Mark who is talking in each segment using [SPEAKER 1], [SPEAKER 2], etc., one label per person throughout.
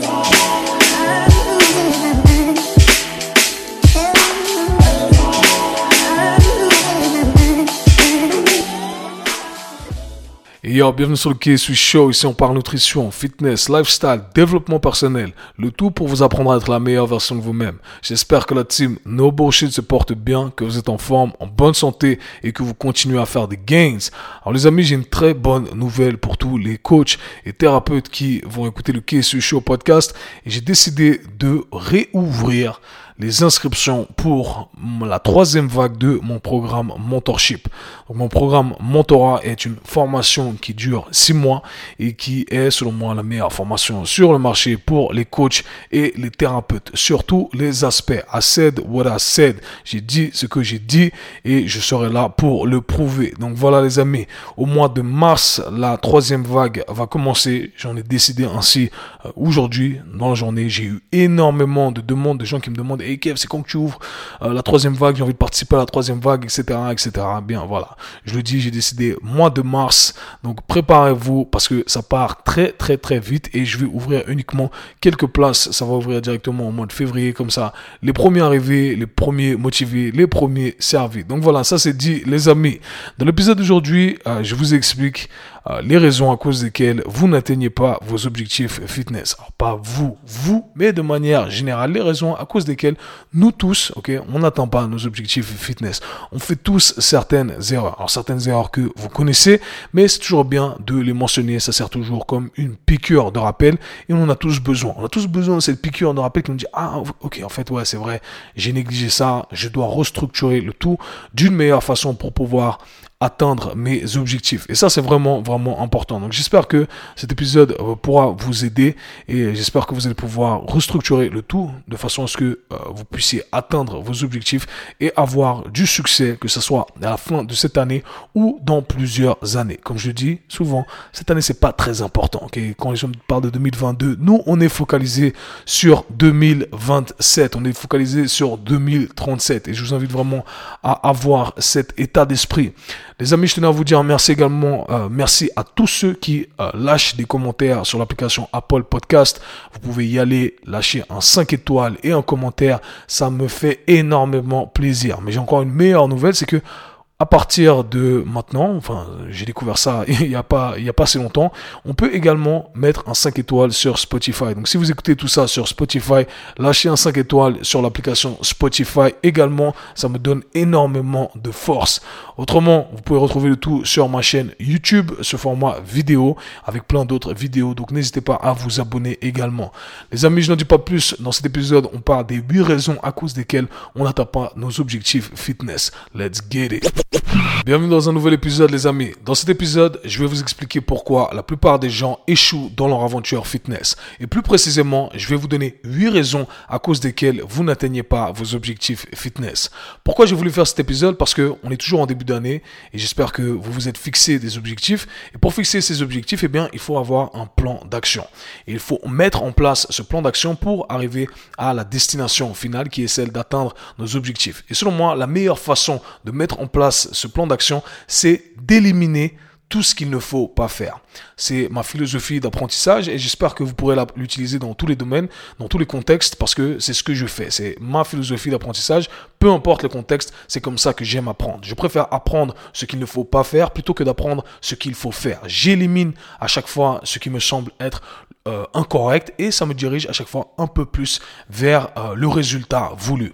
[SPEAKER 1] today. Yo, bienvenue sur le KSU Show. Ici, on parle nutrition, fitness, lifestyle, développement personnel. Le tout pour vous apprendre à être la meilleure version de vous-même. J'espère que la team No Bullshit se porte bien, que vous êtes en forme, en bonne santé et que vous continuez à faire des gains. Alors, les amis, j'ai une très bonne nouvelle pour tous les coachs et thérapeutes qui vont écouter le KSU Show podcast. J'ai décidé de réouvrir les inscriptions pour la troisième vague de mon programme Mentorship. mon programme Mentorat est une formation qui dure six mois et qui est selon moi la meilleure formation sur le marché pour les coachs et les thérapeutes. Surtout les aspects. I said. J'ai dit ce que j'ai dit et je serai là pour le prouver. Donc voilà les amis. Au mois de mars, la troisième vague va commencer. J'en ai décidé ainsi euh, aujourd'hui dans la journée. J'ai eu énormément de demandes de gens qui me demandent hey Kev, c'est quand tu ouvres euh, la troisième vague, j'ai envie de participer à la troisième vague, etc., etc. Bien, voilà. Je le dis, j'ai décidé mois de mars, donc préparez-vous parce que ça part très, très, très vite et je vais ouvrir uniquement quelques places. Ça va ouvrir directement au mois de février, comme ça. Les premiers arrivés, les premiers motivés, les premiers servis. Donc voilà, ça c'est dit, les amis. Dans l'épisode d'aujourd'hui, euh, je vous explique euh, les raisons à cause desquelles vous n'atteignez pas vos objectifs fitness. Alors pas vous, vous, mais de manière générale, les raisons à cause desquelles nous tous, ok, on n'atteint pas nos objectifs fitness. On fait tous certaines erreurs. Alors certaines erreurs que vous connaissez, mais c'est toujours bien de les mentionner. Ça sert toujours comme une piqûre de rappel et on en a tous besoin. On a tous besoin de cette piqûre de rappel qui nous dit ah ok en fait ouais c'est vrai j'ai négligé ça. Je dois restructurer le tout d'une meilleure façon pour pouvoir atteindre mes objectifs. Et ça, c'est vraiment, vraiment important. Donc, j'espère que cet épisode euh, pourra vous aider et j'espère que vous allez pouvoir restructurer le tout de façon à ce que euh, vous puissiez atteindre vos objectifs et avoir du succès, que ce soit à la fin de cette année ou dans plusieurs années. Comme je dis souvent, cette année, c'est pas très important. Quand les gens parlent de 2022, nous, on est focalisé sur 2027. On est focalisé sur 2037. Et je vous invite vraiment à avoir cet état d'esprit. Les amis, je tenais à vous dire merci également, euh, merci à tous ceux qui euh, lâchent des commentaires sur l'application Apple Podcast. Vous pouvez y aller, lâcher un 5 étoiles et un commentaire. Ça me fait énormément plaisir. Mais j'ai encore une meilleure nouvelle, c'est que à partir de maintenant, enfin, j'ai découvert ça il n'y a pas, il y a pas assez longtemps, on peut également mettre un 5 étoiles sur Spotify. Donc, si vous écoutez tout ça sur Spotify, lâchez un 5 étoiles sur l'application Spotify également. Ça me donne énormément de force. Autrement, vous pouvez retrouver le tout sur ma chaîne YouTube, ce format vidéo, avec plein d'autres vidéos. Donc, n'hésitez pas à vous abonner également. Les amis, je n'en dis pas plus. Dans cet épisode, on parle des 8 raisons à cause desquelles on n'atteint pas nos objectifs fitness. Let's get it. Bienvenue dans un nouvel épisode les amis. Dans cet épisode, je vais vous expliquer pourquoi la plupart des gens échouent dans leur aventure fitness. Et plus précisément, je vais vous donner 8 raisons à cause desquelles vous n'atteignez pas vos objectifs fitness. Pourquoi j'ai voulu faire cet épisode? Parce que on est toujours en début d'année et j'espère que vous vous êtes fixé des objectifs. Et pour fixer ces objectifs, eh bien, il faut avoir un plan d'action. Et il faut mettre en place ce plan d'action pour arriver à la destination finale qui est celle d'atteindre nos objectifs. Et selon moi, la meilleure façon de mettre en place ce plan d'action, c'est d'éliminer tout ce qu'il ne faut pas faire. C'est ma philosophie d'apprentissage et j'espère que vous pourrez l'utiliser dans tous les domaines, dans tous les contextes parce que c'est ce que je fais. C'est ma philosophie d'apprentissage. Peu importe le contexte, c'est comme ça que j'aime apprendre. Je préfère apprendre ce qu'il ne faut pas faire plutôt que d'apprendre ce qu'il faut faire. J'élimine à chaque fois ce qui me semble être euh, incorrect et ça me dirige à chaque fois un peu plus vers euh, le résultat voulu.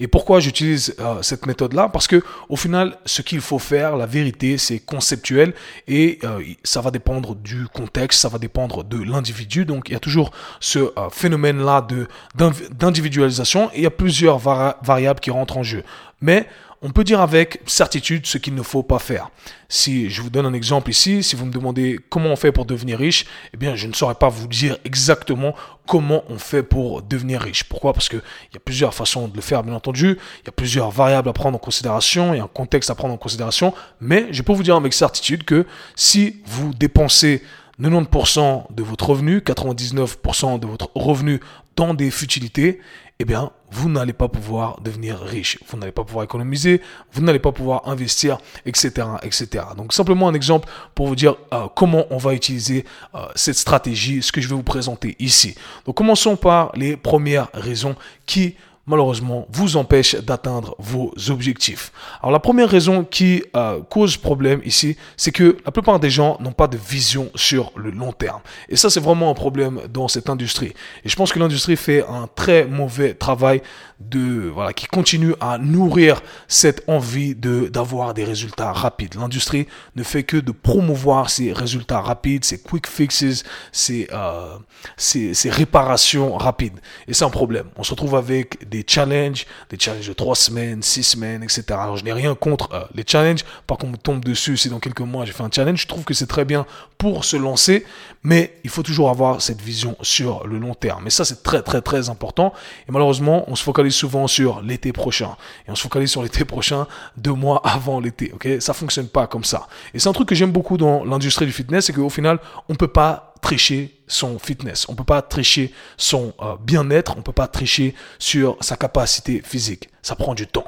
[SPEAKER 1] Et pourquoi j'utilise euh, cette méthode-là? Parce que au final, ce qu'il faut faire, la vérité, c'est conceptuel et ça va dépendre du contexte, ça va dépendre de l'individu. Donc il y a toujours ce phénomène-là de d'individualisation il y a plusieurs variables qui rentrent en jeu. Mais on peut dire avec certitude ce qu'il ne faut pas faire. Si je vous donne un exemple ici, si vous me demandez comment on fait pour devenir riche, eh bien, je ne saurais pas vous dire exactement comment on fait pour devenir riche. Pourquoi? Parce qu'il y a plusieurs façons de le faire, bien entendu. Il y a plusieurs variables à prendre en considération, il y a un contexte à prendre en considération. Mais je peux vous dire avec certitude que si vous dépensez 90% de votre revenu, 99% de votre revenu dans des futilités, eh bien, vous n'allez pas pouvoir devenir riche, vous n'allez pas pouvoir économiser, vous n'allez pas pouvoir investir, etc., etc. Donc simplement un exemple pour vous dire euh, comment on va utiliser euh, cette stratégie, ce que je vais vous présenter ici. Donc commençons par les premières raisons qui malheureusement vous empêche d'atteindre vos objectifs. Alors la première raison qui euh, cause problème ici, c'est que la plupart des gens n'ont pas de vision sur le long terme. Et ça c'est vraiment un problème dans cette industrie. Et je pense que l'industrie fait un très mauvais travail de voilà qui continue à nourrir cette envie de d'avoir des résultats rapides. L'industrie ne fait que de promouvoir ces résultats rapides, ces quick fixes, ces, euh, ces, ces réparations rapides. Et c'est un problème. On se retrouve avec des challenges, des challenges de 3 semaines, 6 semaines, etc. Alors je n'ai rien contre euh, les challenges. Par contre, on tombe dessus si dans quelques mois j'ai fait un challenge. Je trouve que c'est très bien pour se lancer, mais il faut toujours avoir cette vision sur le long terme. Et ça, c'est très, très, très important. Et malheureusement, on se focalise souvent sur l'été prochain. Et on se focalise sur l'été prochain deux mois avant l'été. Ok, ça fonctionne pas comme ça. Et c'est un truc que j'aime beaucoup dans l'industrie du fitness, c'est qu'au final, on peut pas tricher son fitness, on peut pas tricher son euh, bien-être, on peut pas tricher sur sa capacité physique. Ça prend du temps.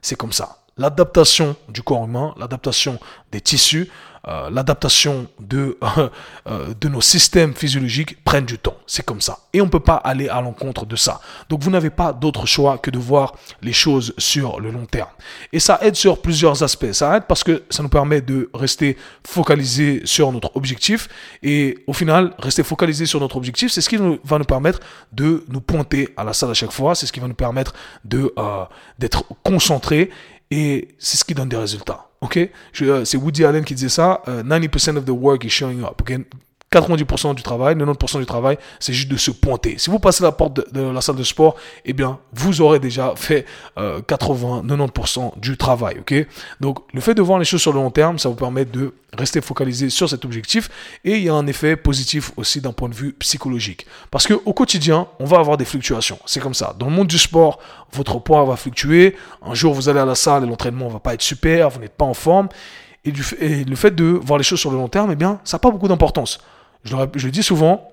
[SPEAKER 1] C'est comme ça. L'adaptation du corps humain, l'adaptation des tissus, euh, l'adaptation de, euh, de nos systèmes physiologiques prennent du temps. C'est comme ça. Et on ne peut pas aller à l'encontre de ça. Donc vous n'avez pas d'autre choix que de voir les choses sur le long terme. Et ça aide sur plusieurs aspects. Ça aide parce que ça nous permet de rester focalisé sur notre objectif. Et au final, rester focalisé sur notre objectif, c'est ce qui va nous permettre de nous pointer à la salle à chaque fois. C'est ce qui va nous permettre de euh, d'être concentré. Et c'est ce qui donne des résultats. Ok, euh, c'est Woody Allen qui disait ça. 90% euh, of the work is showing up. 90% du travail, 90% du travail, c'est juste de se pointer. Si vous passez la porte de, la salle de sport, eh bien, vous aurez déjà fait 80-90% euh, du travail, ok? Donc, le fait de voir les choses sur le long terme, ça vous permet de rester focalisé sur cet objectif et il y a un effet positif aussi d'un point de vue psychologique. Parce que au quotidien, on va avoir des fluctuations. C'est comme ça. Dans le monde du sport, votre poids va fluctuer. Un jour, vous allez à la salle et l'entraînement va pas être super, vous n'êtes pas en forme. Et le fait de voir les choses sur le long terme, eh bien, ça n'a pas beaucoup d'importance. Je le, dis souvent,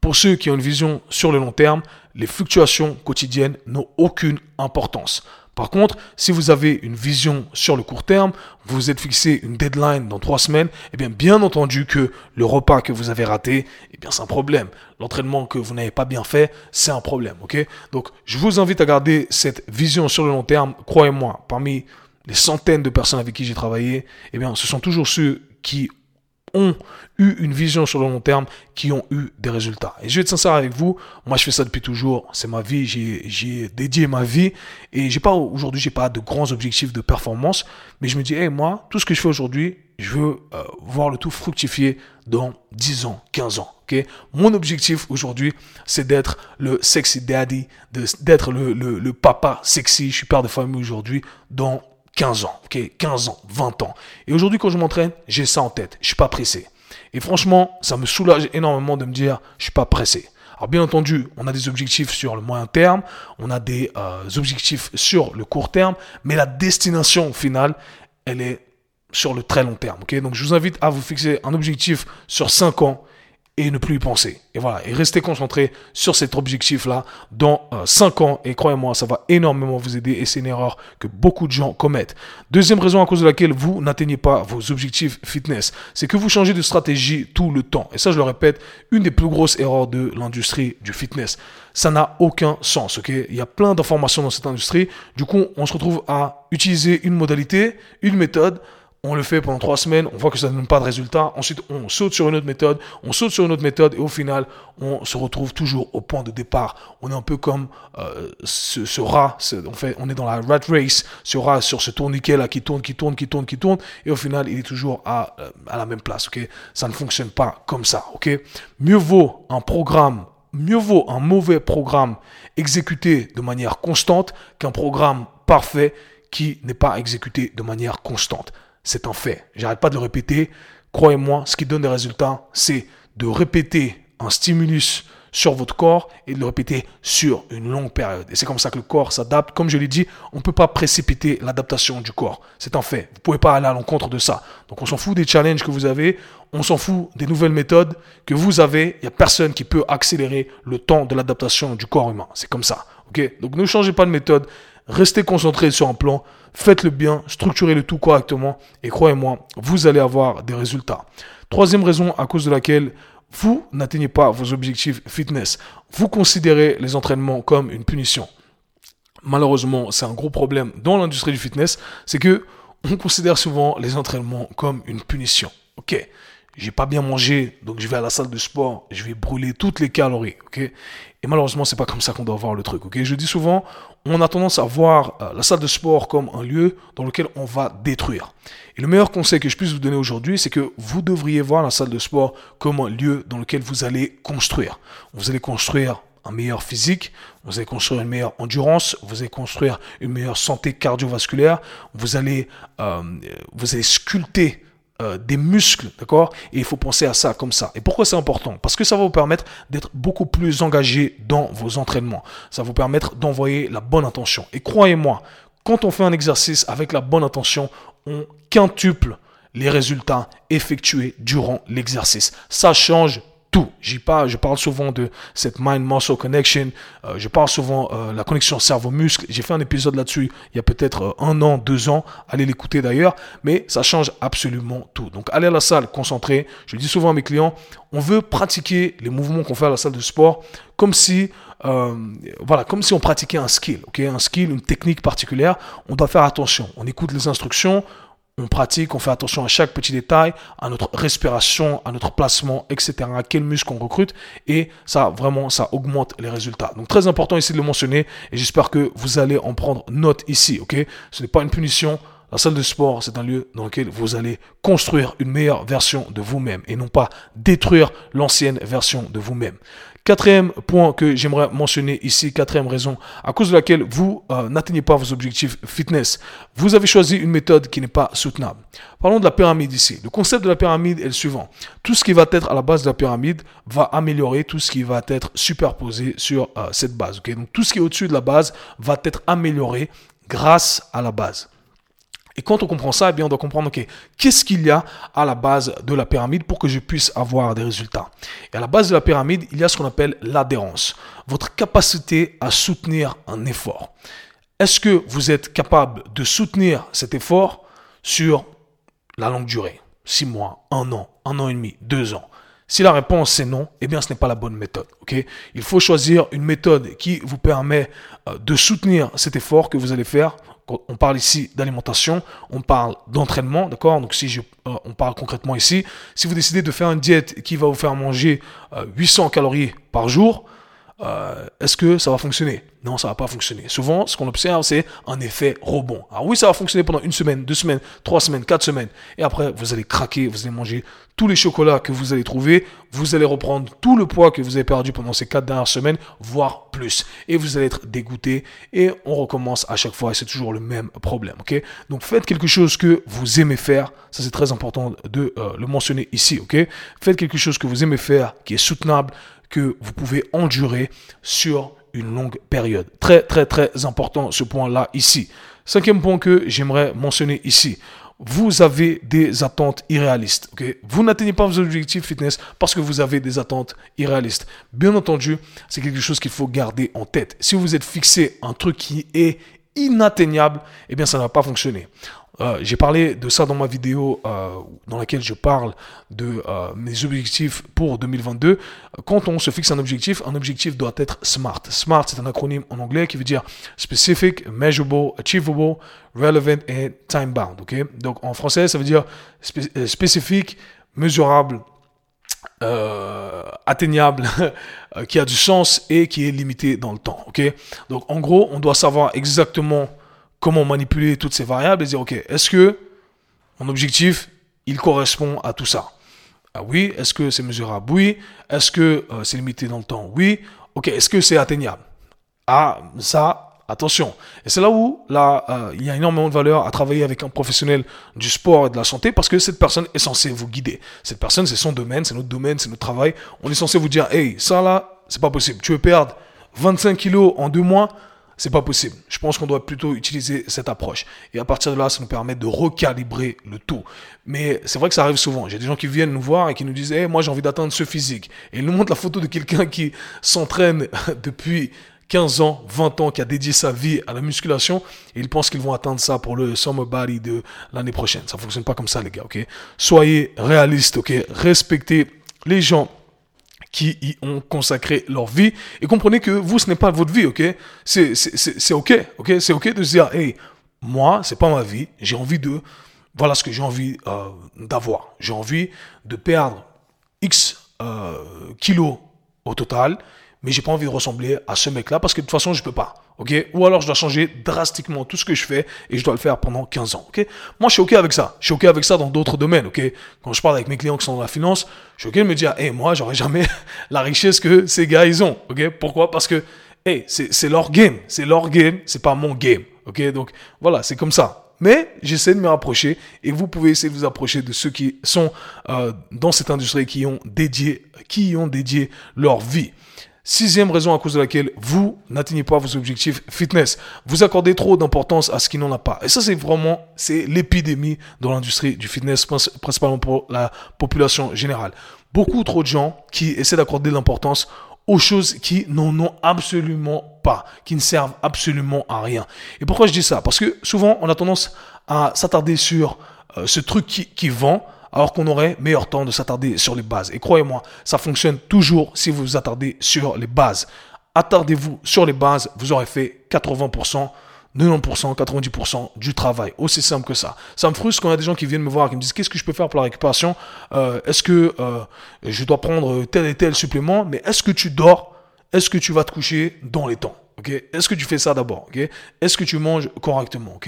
[SPEAKER 1] pour ceux qui ont une vision sur le long terme, les fluctuations quotidiennes n'ont aucune importance. Par contre, si vous avez une vision sur le court terme, vous vous êtes fixé une deadline dans trois semaines, eh bien, bien entendu que le repas que vous avez raté, eh bien, c'est un problème. L'entraînement que vous n'avez pas bien fait, c'est un problème, ok? Donc, je vous invite à garder cette vision sur le long terme. Croyez-moi, parmi les centaines de personnes avec qui j'ai travaillé, eh bien, ce sont toujours ceux qui ont eu une vision sur le long terme, qui ont eu des résultats. Et je vais être sincère avec vous, moi je fais ça depuis toujours, c'est ma vie, j'ai dédié ma vie et j'ai pas aujourd'hui pas de grands objectifs de performance, mais je me dis hey, moi tout ce que je fais aujourd'hui, je veux euh, voir le tout fructifier dans 10 ans, 15 ans. ok? Mon objectif aujourd'hui, c'est d'être le sexy daddy, d'être le, papa sexy. Je suis père de famille aujourd'hui 15 ans, ok 15 ans, 20 ans. Et aujourd'hui, quand je m'entraîne, j'ai ça en tête. Je suis pas pressé. Et franchement, ça me soulage énormément de me dire, je suis pas pressé. Alors bien entendu, on a des objectifs sur le moyen terme, on a des euh, objectifs sur le court terme, mais la destination finale, elle est sur le très long terme. Donc je vous invite à vous fixer un objectif sur 5 ans et ne plus y penser. Et voilà, et rester concentré sur cet objectif-là dans 5 euh, ans. Et croyez-moi, ça va énormément vous aider et c'est une erreur que beaucoup de gens commettent. Deuxième raison à cause de laquelle vous n'atteignez pas vos objectifs fitness, c'est que vous changez de stratégie tout le temps. Et ça, je le répète, une des plus grosses erreurs de l'industrie du fitness. Ça n'a aucun sens, ok? Il y a plein d'informations dans cette industrie. Du coup, on se retrouve à utiliser une modalité, une méthode, on le fait pendant trois semaines, on voit que ça ne donne pas de résultat. Ensuite, on saute sur une autre méthode, on saute sur une autre méthode, et au final, on se retrouve toujours au point de départ. On est un peu comme euh, ce, rat, on, fait, on est dans la rat race, ce rat sur ce tourniquet là qui tourne, qui tourne, qui tourne, qui tourne, et au final, il est toujours à, euh, à la même place. Ok, ça ne fonctionne pas comme ça. Ok, mieux vaut un programme, mieux vaut un mauvais programme exécuté de manière constante qu'un programme parfait qui n'est pas exécuté de manière constante. C'est un fait. J'arrête pas de le répéter. Croyez-moi, ce qui donne des résultats, c'est de répéter un stimulus sur votre corps et de le répéter sur une longue période. Et c'est comme ça que le corps s'adapte. Comme je l'ai dit, on ne peut pas précipiter l'adaptation du corps. C'est un fait. Vous ne pouvez pas aller à l'encontre de ça. Donc on s'en fout des challenges que vous avez, on s'en fout des nouvelles méthodes que vous avez. Il n'y a personne qui peut accélérer le temps de l'adaptation du corps humain. C'est comme ça. ok? Donc ne changez pas de méthode. Restez concentré sur un plan. Faites-le bien, structurez le tout correctement et croyez-moi, vous allez avoir des résultats. Troisième raison à cause de laquelle vous n'atteignez pas vos objectifs fitness. Vous considérez les entraînements comme une punition. Malheureusement, c'est un gros problème dans l'industrie du fitness, c'est que on considère souvent les entraînements comme une punition. Ok, j'ai pas bien mangé, donc je vais à la salle de sport, je vais brûler toutes les calories, ok? Et malheureusement, c'est pas comme ça qu'on doit voir le truc, ok? Je dis souvent, on a tendance à voir euh, la salle de sport comme un lieu dans lequel on va détruire. Et le meilleur conseil que je puisse vous donner aujourd'hui, c'est que vous devriez voir la salle de sport comme un lieu dans lequel vous allez construire. Vous allez construire un meilleur physique, vous allez construire une meilleure endurance, vous allez construire une meilleure santé cardiovasculaire, vous allez, euh, vous allez sculpter euh, des muscles, d'accord? Et il faut penser à ça comme ça. Et pourquoi c'est important? Parce que ça va vous permettre d'être beaucoup plus engagé dans vos entraînements. Ça va vous permettre d'envoyer la bonne intention. Et croyez-moi, quand on fait un exercice avec la bonne intention, on quintuple les résultats effectués durant l'exercice. Ça change tout. Je parle souvent de cette mind-muscle connection. Euh, je parle souvent euh, la connexion cerveau-muscle. J'ai fait un épisode là-dessus il y a peut-être euh, un an, deux ans. Allez l'écouter d'ailleurs. Mais ça change absolument tout. Donc allez à la salle, concentré. Je le dis souvent à mes clients, on veut pratiquer les mouvements qu'on fait à la salle de sport comme si, euh, voilà, comme si on pratiquait un skill. Ok, un skill, une technique particulière. On doit faire attention. On écoute les instructions on pratique, on fait attention à chaque petit détail, à notre respiration, à notre placement, etc., à quel muscle on recrute, et ça, vraiment, ça augmente les résultats. Donc, très important ici de le mentionner, et j'espère que vous allez en prendre note ici, ok? Ce n'est pas une punition, la salle de sport, c'est un lieu dans lequel vous allez construire une meilleure version de vous-même et non pas détruire l'ancienne version de vous-même. Quatrième point que j'aimerais mentionner ici, quatrième raison à cause de laquelle vous euh, n'atteignez pas vos objectifs fitness. Vous avez choisi une méthode qui n'est pas soutenable. Parlons de la pyramide ici. Le concept de la pyramide est le suivant. Tout ce qui va être à la base de la pyramide va améliorer tout ce qui va être superposé sur euh, cette base. Donc tout ce qui est au-dessus de la base va être amélioré grâce à la base. Et quand on comprend ça, eh bien, on doit comprendre, qu'est-ce qu'il y a à la base de la pyramide pour que je puisse avoir des résultats? Et à la base de la pyramide, il y a ce qu'on appelle l'adhérence, votre capacité à soutenir un effort. Est-ce que vous êtes capable de soutenir cet effort sur la longue durée? Six mois, un an, un an et demi, deux ans? Si la réponse c'est non, eh bien ce n'est pas la bonne méthode. ok? Il faut choisir une méthode qui vous permet euh, de soutenir cet effort que vous allez faire on parle ici d'alimentation, on parle d'entraînement, d'accord? Donc si euh, on parle concrètement ici, si vous décidez de faire une diète qui va vous faire manger 800 euh, calories par jour, euh, est-ce que ça va fonctionner? Non, ça va pas fonctionner. Souvent, ce qu'on observe, c'est un effet rebond. Alors oui, ça va fonctionner pendant une semaine, deux semaines, trois semaines, quatre semaines. Et après, vous allez craquer, vous allez manger tous les chocolats que vous allez trouver. Vous allez reprendre tout le poids que vous avez perdu pendant ces quatre dernières semaines, voire plus. Et vous allez être dégoûté. Et on recommence à chaque fois. Et c'est toujours le même problème. ok? Donc faites quelque chose que vous aimez faire. Ça, c'est très important de euh, le mentionner ici. ok? Faites quelque chose que vous aimez faire, qui est soutenable que vous pouvez endurer sur une longue période. Très très très important ce point-là ici. Cinquième point que j'aimerais mentionner ici. Vous avez des attentes irréalistes. Vous n'atteignez pas vos objectifs fitness parce que vous avez des attentes irréalistes. Bien entendu, c'est quelque chose qu'il faut garder en tête. Si vous êtes fixé un truc qui est inatteignable, eh bien ça ne va pas fonctionner. Euh, j'ai parlé de ça dans ma vidéo euh, dans laquelle je parle de euh, mes objectifs pour 2022. Quand on se fixe un objectif, un objectif doit être SMART. SMART, c'est un acronyme en anglais qui veut dire Specific, Measurable, Achievable, Relevant et Time Bound. Okay? Donc en français, ça veut dire spécifique, mesurable, atteignable, qui a du sens et qui est limité dans le temps. Ok? Donc en gros, on doit savoir exactement comment manipuler toutes ces variables et dire, OK, est-ce que mon objectif, il correspond à tout ça? Ah oui, est-ce que c'est mesurable? Oui. Est-ce que euh, c'est limité dans le temps? Oui. Ok, est-ce que c'est atteignable? Ah, ça, attention. Et c'est là où là, euh, il y a énormément de valeur à travailler avec un professionnel du sport et de la santé parce que cette personne est censée vous guider. Cette personne, c'est son domaine, c'est notre domaine, c'est notre travail. On est censé vous dire, hey, ça là, c'est pas possible. Tu veux perdre 25 kilos en deux mois, c'est pas possible. Je pense qu'on doit plutôt utiliser cette approche. Et à partir de là, ça nous permet de recalibrer le tout. Mais c'est vrai que ça arrive souvent. J'ai des gens qui viennent nous voir et qui nous disent hey, moi j'ai envie d'atteindre ce physique. Et ils nous montrent la photo de quelqu'un qui s'entraîne depuis 15 ans, 20 ans, qui a dédié sa vie à la musculation, et ils pensent qu'ils vont atteindre ça pour le Summer Body de l'année prochaine. Ça fonctionne pas comme ça, les gars, ok? Soyez réalistes, ok? Respectez les gens qui y ont consacré leur vie. Et comprenez que vous, ce n'est pas votre vie, ok? C'est ok, ok? C'est ok de se dire, hey, moi, c'est pas ma vie, j'ai envie de... Voilà ce que j'ai envie euh, d'avoir. J'ai envie de perdre X euh, kilos au total mais j'ai pas envie de ressembler à ce mec-là parce que de toute façon, je peux pas. OK? Ou alors je dois changer drastiquement tout ce que je fais et je dois le faire pendant 15 ans. OK? Moi, je suis OK avec ça. Je suis OK avec ça dans d'autres domaines. OK? Quand je parle avec mes clients qui sont dans la finance, je suis OK de me dire, hey, moi, j'aurais jamais la richesse que ces gars, ils ont. OK? Pourquoi? Parce que, hey, c'est leur game. C'est leur game. C'est pas mon game. OK? Donc, voilà, c'est comme ça. Mais j'essaie de me rapprocher et vous pouvez essayer de vous approcher de ceux qui sont euh, dans cette industrie qui ont dédié, qui ont dédié leur vie. Sixième raison à cause de laquelle vous n'atteignez pas vos objectifs fitness. Vous accordez trop d'importance à ce qui n'en a pas. Et ça, c'est vraiment, c'est l'épidémie dans l'industrie du fitness, principalement pour la population générale. Beaucoup trop de gens qui essaient d'accorder de l'importance aux choses qui n'en ont absolument pas, qui ne servent absolument à rien. Et pourquoi je dis ça? Parce que souvent, on a tendance à s'attarder sur euh, ce truc qui, qui vend, alors qu'on aurait meilleur temps de s'attarder sur les bases. Et croyez-moi, ça fonctionne toujours si vous vous attardez sur les bases. Attardez-vous sur les bases, vous aurez fait 80%. 90%, 90% du travail. Aussi simple que ça. Ça me frustre quand il y a des gens qui viennent me voir et qui me disent qu'est-ce que je peux faire pour la récupération? Euh, Est-ce que euh, je dois prendre tel et tel supplément? Mais est-ce que tu dors? Est-ce que tu vas te coucher dans les temps? Est-ce que tu fais ça d'abord Est-ce que tu manges correctement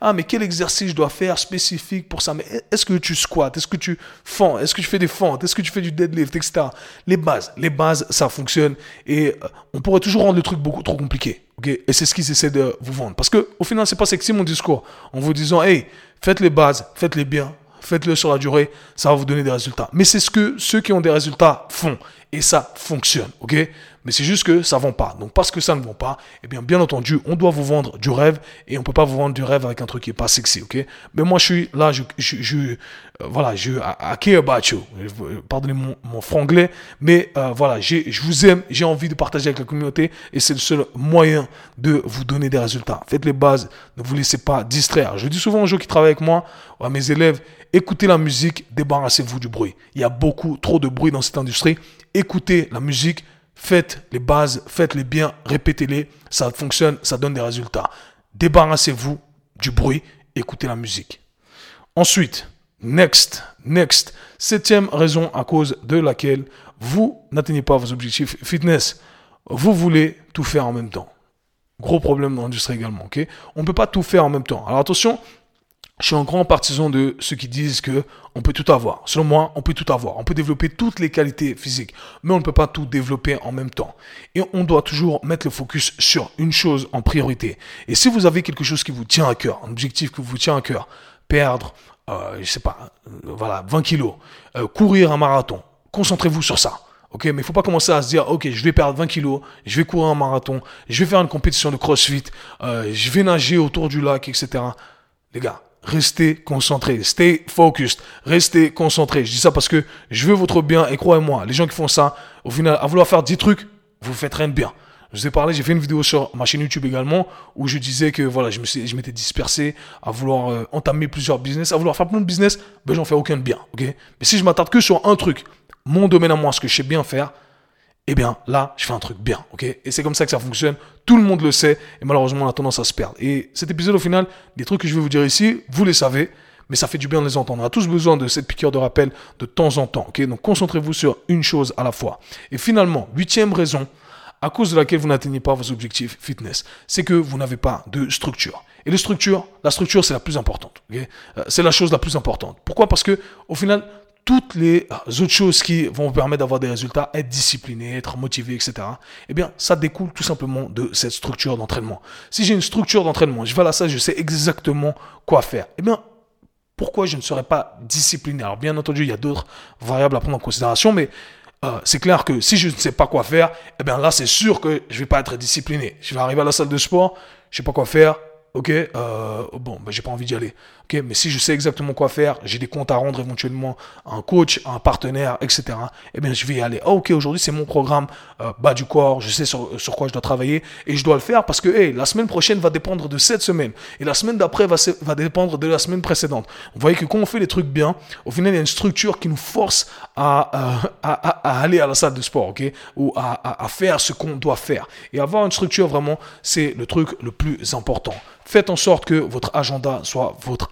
[SPEAKER 1] Ah, mais quel exercice je dois faire spécifique pour ça? Mais est-ce que tu squats? Est-ce que tu fends? Est-ce que tu fais des fentes? Est-ce que tu fais du deadlift, etc. Les bases, les bases, ça fonctionne. Et euh, on pourrait toujours rendre le truc beaucoup trop compliqué. Et c'est ce qu'ils essaient de vous vendre. Parce que au final, c'est pas sexy mon discours. En vous disant, hey, faites les bases, faites-les bien, faites-le sur la durée, ça va vous donner des résultats. Mais c'est ce que ceux qui ont des résultats font. Et ça fonctionne, ok? Mais c'est juste que ça vend pas. Donc parce que ça ne vend pas, eh bien bien entendu, on doit vous vendre du rêve et on peut pas vous vendre du rêve avec un truc qui est pas sexy, ok? Mais moi je suis là, je, je, je euh, voilà, je I care. Pardonnez mon, mon franglais, mais euh, voilà, je vous aime, j'ai envie de partager avec la communauté et c'est le seul moyen de vous donner des résultats. Faites les bases, ne vous laissez pas distraire. Je dis souvent aux gens qui travaillent avec moi, à mes élèves, écoutez la musique, débarrassez-vous du bruit. Il y a beaucoup trop de bruit dans cette industrie. Écoutez la musique, Faites les bases, faites-les bien, répétez-les, ça fonctionne, ça donne des résultats. Débarrassez-vous du bruit, écoutez la musique. Ensuite, next, next, septième raison à cause de laquelle vous n'atteignez pas vos objectifs fitness. Vous voulez tout faire en même temps. Gros problème dans l'industrie également, ok? On ne peut pas tout faire en même temps. Alors attention, je suis un grand partisan de ceux qui disent que on peut tout avoir. Selon moi, on peut tout avoir. On peut développer toutes les qualités physiques, mais on ne peut pas tout développer en même temps. Et on doit toujours mettre le focus sur une chose en priorité. Et si vous avez quelque chose qui vous tient à cœur, un objectif qui vous tient à cœur, perdre, euh, je sais pas, euh, voilà, 20 kilos, euh, courir un marathon, concentrez-vous sur ça. Ok, mais il faut pas commencer à se dire, ok, je vais perdre 20 kilos, je vais courir un marathon, je vais faire une compétition de CrossFit, euh, je vais nager autour du lac, etc. Les gars, restez concentrés, stay focused, restez concentrés. Je dis ça parce que je veux votre bien et croyez-moi, les gens qui font ça, au final, à vouloir faire 10 trucs, vous faites rien de bien. Je vous ai parlé, j'ai fait une vidéo sur ma chaîne YouTube également où je disais que voilà, je me je m'étais dispersé à vouloir euh, entamer plusieurs business, à vouloir faire plein de business, ben j'en fais aucun de bien, ok? Mais si je m'attarde que sur un truc, mon domaine à moi, ce que je sais bien faire, eh bien là, je fais un truc bien, ok? Et c'est comme ça que ça fonctionne. Tout le monde le sait, et malheureusement, on a tendance à se perdre. Et cet épisode, au final, des trucs que je vais vous dire ici, vous les savez, mais ça fait du bien de les entendre. On a tous besoin de cette piqûre de rappel de temps en temps, ok? Donc concentrez-vous sur une chose à la fois. Et finalement, huitième raison, à cause de laquelle vous n'atteignez pas vos objectifs fitness, c'est que vous n'avez pas de structure. Et la structure, la structure, c'est la plus importante. euh, c'est la chose la plus importante. Pourquoi? Parce que au final, toutes les euh, autres choses qui vont vous permettre d'avoir des résultats, être discipliné, être motivé, etc., eh bien, ça découle tout simplement de cette structure d'entraînement. Si j'ai une structure d'entraînement, je vais à la salle, je sais exactement quoi faire, eh bien, pourquoi je ne serais pas discipliné? Alors, bien entendu, il y a d'autres variables à prendre en considération, mais euh, c'est clair que si je ne sais pas quoi faire, eh bien là, c'est sûr que je vais pas être discipliné. Je vais arriver à la salle de sport, je sais pas quoi faire, ok, euh, bon, ben, j'ai pas envie d'y aller. Mais si je sais exactement quoi faire, j'ai des comptes à rendre éventuellement à un coach, à un partenaire, etc. Eh bien, je vais y aller. Ah, ok, aujourd'hui c'est mon programme euh, bas du corps, je sais sur, quoi je dois travailler et je dois le faire parce que la semaine prochaine va dépendre de cette semaine et la semaine d'après va, dépendre de la semaine précédente. Vous voyez que quand on fait les trucs bien, au final il y a une structure qui nous force à, euh, aller à la salle de sport, ou à, à faire ce qu'on doit faire. Et avoir une structure vraiment, c'est le truc le plus important. Faites en sorte que votre agenda soit votre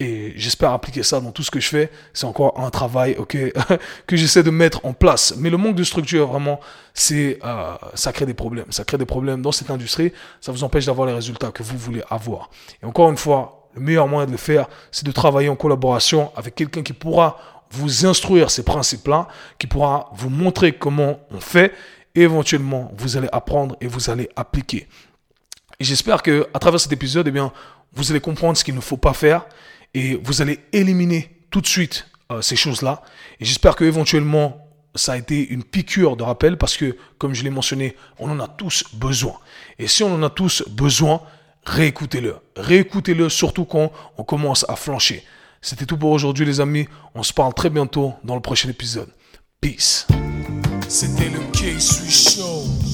[SPEAKER 1] Et j'espère appliquer ça dans tout ce que je fais. C'est encore un travail, ok, que j'essaie de mettre en place. Mais le manque de structure, vraiment, c'est, euh, ça crée des problèmes. Ça crée des problèmes dans cette industrie. Ça vous empêche d'avoir les résultats que vous voulez avoir. Et encore une fois, le meilleur moyen de le faire, c'est de travailler en collaboration avec quelqu'un qui pourra vous instruire ces principes-là, qui pourra vous montrer comment on fait. Éventuellement, vous allez apprendre et vous allez appliquer. Et j'espère que à travers cet épisode, eh bien, vous allez comprendre ce qu'il ne faut pas faire et vous allez éliminer tout de suite euh, ces choses-là. Et j'espère que éventuellement ça a été une piqûre de rappel parce que, comme je l'ai mentionné, on en a tous besoin. Et si on en a tous besoin, réécoutez-le. Réécoutez-le surtout quand on commence à flancher. C'était tout pour aujourd'hui les amis. On se parle très bientôt dans le prochain épisode. Peace. C'était le K-Swiss Show.